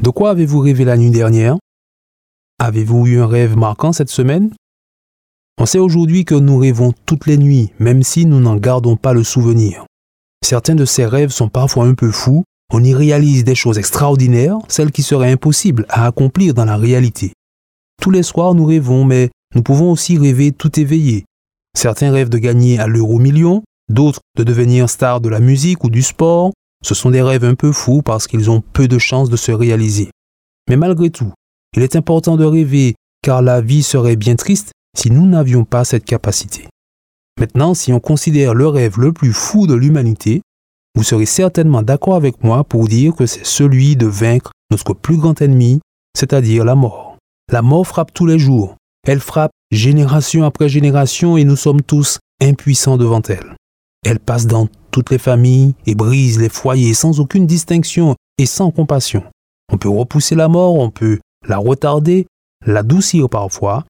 De quoi avez-vous rêvé la nuit dernière? Avez-vous eu un rêve marquant cette semaine? On sait aujourd'hui que nous rêvons toutes les nuits, même si nous n'en gardons pas le souvenir. Certains de ces rêves sont parfois un peu fous, on y réalise des choses extraordinaires, celles qui seraient impossibles à accomplir dans la réalité. Tous les soirs nous rêvons, mais nous pouvons aussi rêver tout éveillé. Certains rêvent de gagner à l'euro million, d'autres de devenir star de la musique ou du sport. Ce sont des rêves un peu fous parce qu'ils ont peu de chances de se réaliser. Mais malgré tout, il est important de rêver car la vie serait bien triste si nous n'avions pas cette capacité. Maintenant, si on considère le rêve le plus fou de l'humanité, vous serez certainement d'accord avec moi pour dire que c'est celui de vaincre notre plus grand ennemi, c'est-à-dire la mort. La mort frappe tous les jours. Elle frappe génération après génération et nous sommes tous impuissants devant elle. Elle passe dans toutes les familles et brise les foyers sans aucune distinction et sans compassion. On peut repousser la mort, on peut la retarder, l'adoucir parfois,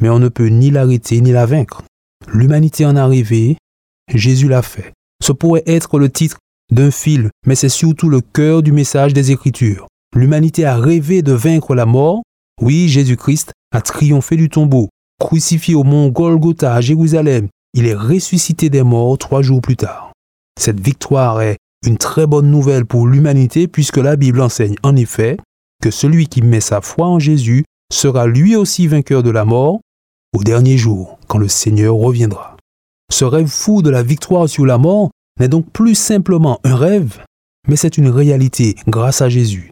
mais on ne peut ni l'arrêter ni la vaincre. L'humanité en arrivée, Jésus l'a fait. Ce pourrait être le titre d'un film, mais c'est surtout le cœur du message des Écritures. L'humanité a rêvé de vaincre la mort. Oui, Jésus-Christ a triomphé du tombeau. Crucifié au mont Golgotha à Jérusalem, il est ressuscité des morts trois jours plus tard. Cette victoire est une très bonne nouvelle pour l'humanité puisque la Bible enseigne en effet que celui qui met sa foi en Jésus sera lui aussi vainqueur de la mort au dernier jour, quand le Seigneur reviendra. Ce rêve fou de la victoire sur la mort n'est donc plus simplement un rêve, mais c'est une réalité grâce à Jésus.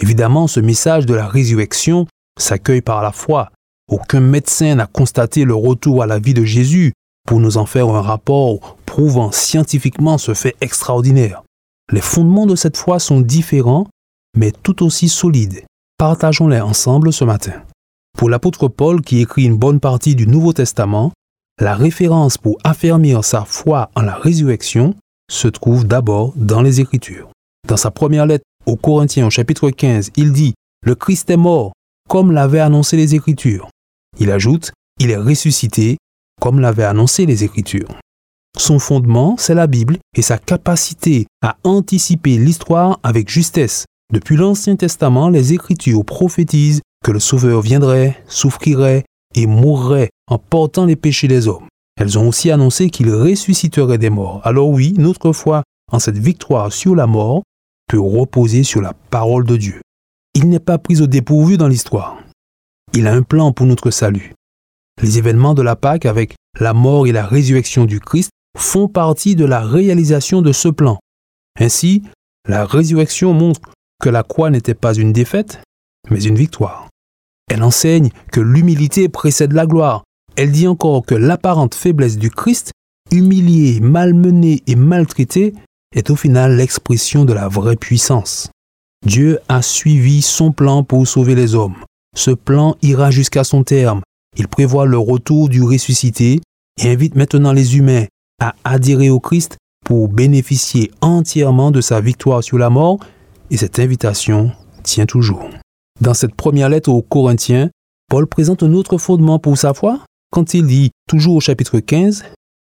Évidemment, ce message de la résurrection s'accueille par la foi. Aucun médecin n'a constaté le retour à la vie de Jésus pour nous en faire un rapport prouvant scientifiquement ce fait extraordinaire. Les fondements de cette foi sont différents, mais tout aussi solides. Partageons-les ensemble ce matin. Pour l'apôtre Paul qui écrit une bonne partie du Nouveau Testament, la référence pour affermir sa foi en la résurrection se trouve d'abord dans les Écritures. Dans sa première lettre aux Corinthiens au chapitre 15, il dit ⁇ Le Christ est mort, comme l'avaient annoncé les Écritures. Il ajoute ⁇ Il est ressuscité, comme l'avaient annoncé les Écritures. Son fondement, c'est la Bible et sa capacité à anticiper l'histoire avec justesse. Depuis l'Ancien Testament, les Écritures prophétisent que le Sauveur viendrait, souffrirait et mourrait en portant les péchés des hommes. Elles ont aussi annoncé qu'il ressusciterait des morts. Alors oui, notre foi en cette victoire sur la mort peut reposer sur la parole de Dieu. Il n'est pas pris au dépourvu dans l'histoire. Il a un plan pour notre salut. Les événements de la Pâque avec la mort et la résurrection du Christ font partie de la réalisation de ce plan. Ainsi, la résurrection montre que la croix n'était pas une défaite, mais une victoire. Elle enseigne que l'humilité précède la gloire. Elle dit encore que l'apparente faiblesse du Christ, humilié, malmené et maltraité, est au final l'expression de la vraie puissance. Dieu a suivi son plan pour sauver les hommes. Ce plan ira jusqu'à son terme. Il prévoit le retour du ressuscité et invite maintenant les humains à adhérer au Christ pour bénéficier entièrement de sa victoire sur la mort et cette invitation tient toujours. Dans cette première lettre aux Corinthiens, Paul présente un autre fondement pour sa foi quand il dit, toujours au chapitre 15,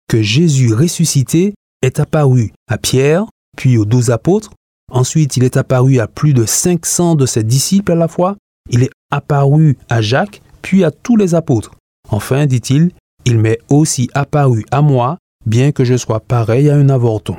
que Jésus ressuscité est apparu à Pierre, puis aux douze apôtres, ensuite il est apparu à plus de 500 de ses disciples à la fois, il est apparu à Jacques, puis à tous les apôtres. Enfin, dit-il, il m'est aussi apparu à moi, bien que je sois pareil à un avorton.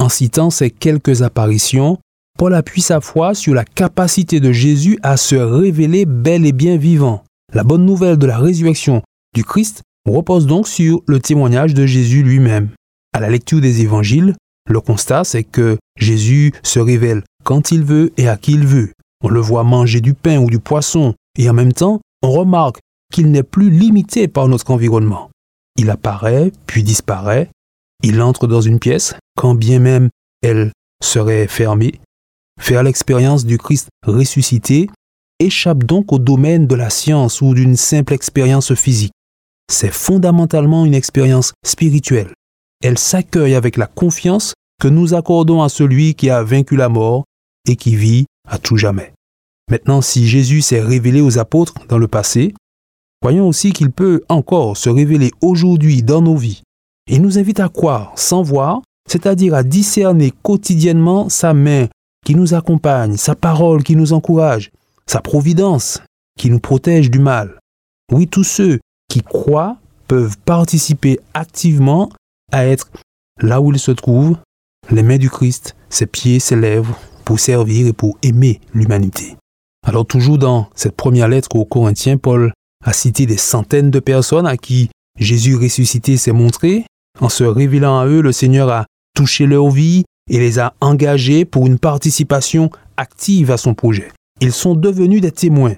En citant ces quelques apparitions, Paul appuie sa foi sur la capacité de Jésus à se révéler bel et bien vivant. La bonne nouvelle de la résurrection du Christ repose donc sur le témoignage de Jésus lui-même. À la lecture des évangiles, le constat c'est que Jésus se révèle quand il veut et à qui il veut. On le voit manger du pain ou du poisson et en même temps, on remarque qu'il n'est plus limité par notre environnement. Il apparaît, puis disparaît, il entre dans une pièce, quand bien même elle serait fermée, Faire l'expérience du Christ ressuscité échappe donc au domaine de la science ou d'une simple expérience physique. C'est fondamentalement une expérience spirituelle. Elle s'accueille avec la confiance que nous accordons à celui qui a vaincu la mort et qui vit à tout jamais. Maintenant, si Jésus s'est révélé aux apôtres dans le passé, voyons aussi qu'il peut encore se révéler aujourd'hui dans nos vies. Il nous invite à croire sans voir, c'est-à-dire à discerner quotidiennement sa main qui nous accompagne, sa parole qui nous encourage, sa providence qui nous protège du mal. Oui, tous ceux qui croient peuvent participer activement à être là où ils se trouvent, les mains du Christ, ses pieds, ses lèvres, pour servir et pour aimer l'humanité. Alors toujours dans cette première lettre aux Corinthiens, Paul a cité des centaines de personnes à qui Jésus ressuscité s'est montré. En se révélant à eux, le Seigneur a touché leur vie et les a engagés pour une participation active à son projet. Ils sont devenus des témoins.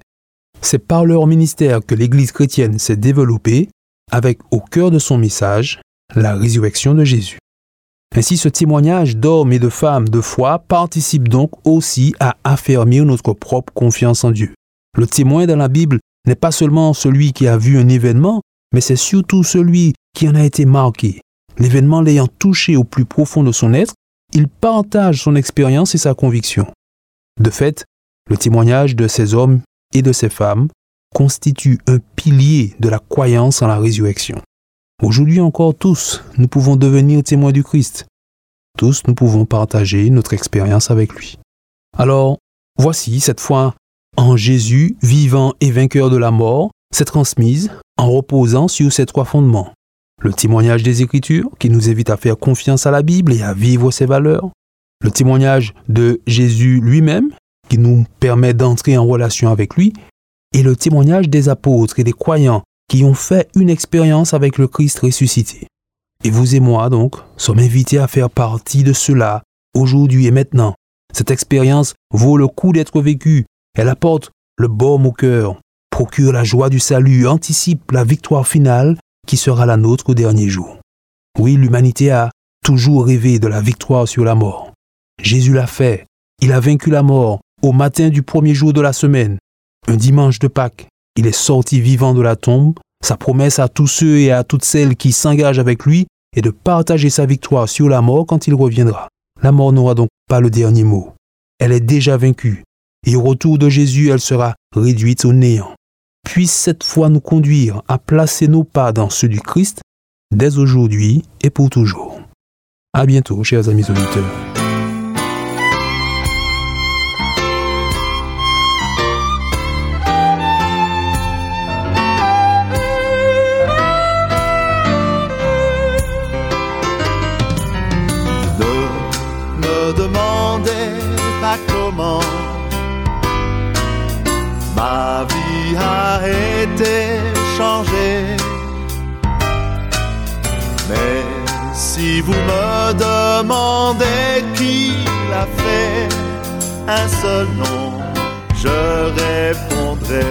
C'est par leur ministère que l'Église chrétienne s'est développée avec au cœur de son message la résurrection de Jésus. Ainsi, ce témoignage d'hommes et de femmes de foi participe donc aussi à affermir notre propre confiance en Dieu. Le témoin dans la Bible n'est pas seulement celui qui a vu un événement, mais c'est surtout celui qui en a été marqué. L'événement l'ayant touché au plus profond de son être, il partage son expérience et sa conviction. De fait, le témoignage de ces hommes et de ces femmes constitue un pilier de la croyance en la résurrection. Aujourd'hui encore tous, nous pouvons devenir témoins du Christ. Tous, nous pouvons partager notre expérience avec lui. Alors, voici cette foi en Jésus, vivant et vainqueur de la mort, s'est transmise en reposant sur ces trois fondements. Le témoignage des Écritures, qui nous invite à faire confiance à la Bible et à vivre ses valeurs. Le témoignage de Jésus lui-même, qui nous permet d'entrer en relation avec lui. Et le témoignage des apôtres et des croyants qui ont fait une expérience avec le Christ ressuscité. Et vous et moi, donc, sommes invités à faire partie de cela, aujourd'hui et maintenant. Cette expérience vaut le coup d'être vécue. Elle apporte le baume au cœur, procure la joie du salut, anticipe la victoire finale qui sera la nôtre au dernier jour. Oui, l'humanité a toujours rêvé de la victoire sur la mort. Jésus l'a fait. Il a vaincu la mort au matin du premier jour de la semaine, un dimanche de Pâques. Il est sorti vivant de la tombe. Sa promesse à tous ceux et à toutes celles qui s'engagent avec lui est de partager sa victoire sur la mort quand il reviendra. La mort n'aura donc pas le dernier mot. Elle est déjà vaincue. Et au retour de Jésus, elle sera réduite au néant. Puisse cette foi nous conduire à placer nos pas dans ceux du Christ dès aujourd'hui et pour toujours. À bientôt, chers amis auditeurs. Ma vie a été changée. Mais si vous me demandez qui l'a fait, un seul nom, je répondrai.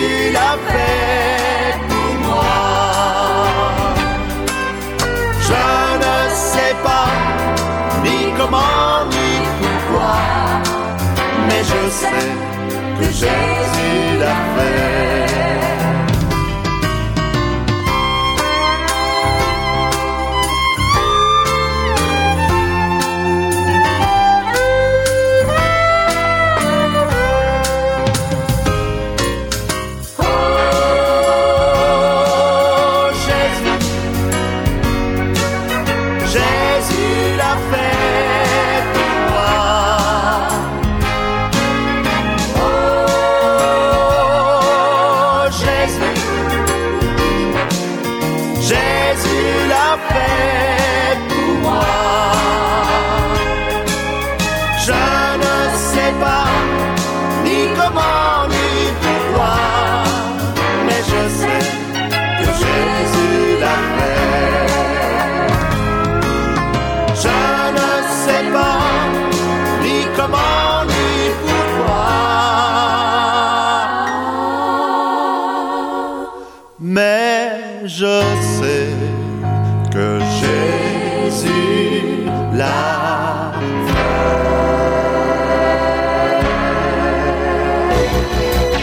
Jésus l'a fait pour moi. Je ne sais pas ni comment ni pourquoi, mais je sais que Jésus Jésus l'a fait pour moi. Je ne sais pas ni comment ni pourquoi, mais je sais que Jésus l'a fait. Je ne sais pas ni comment ni pourquoi, mais je sais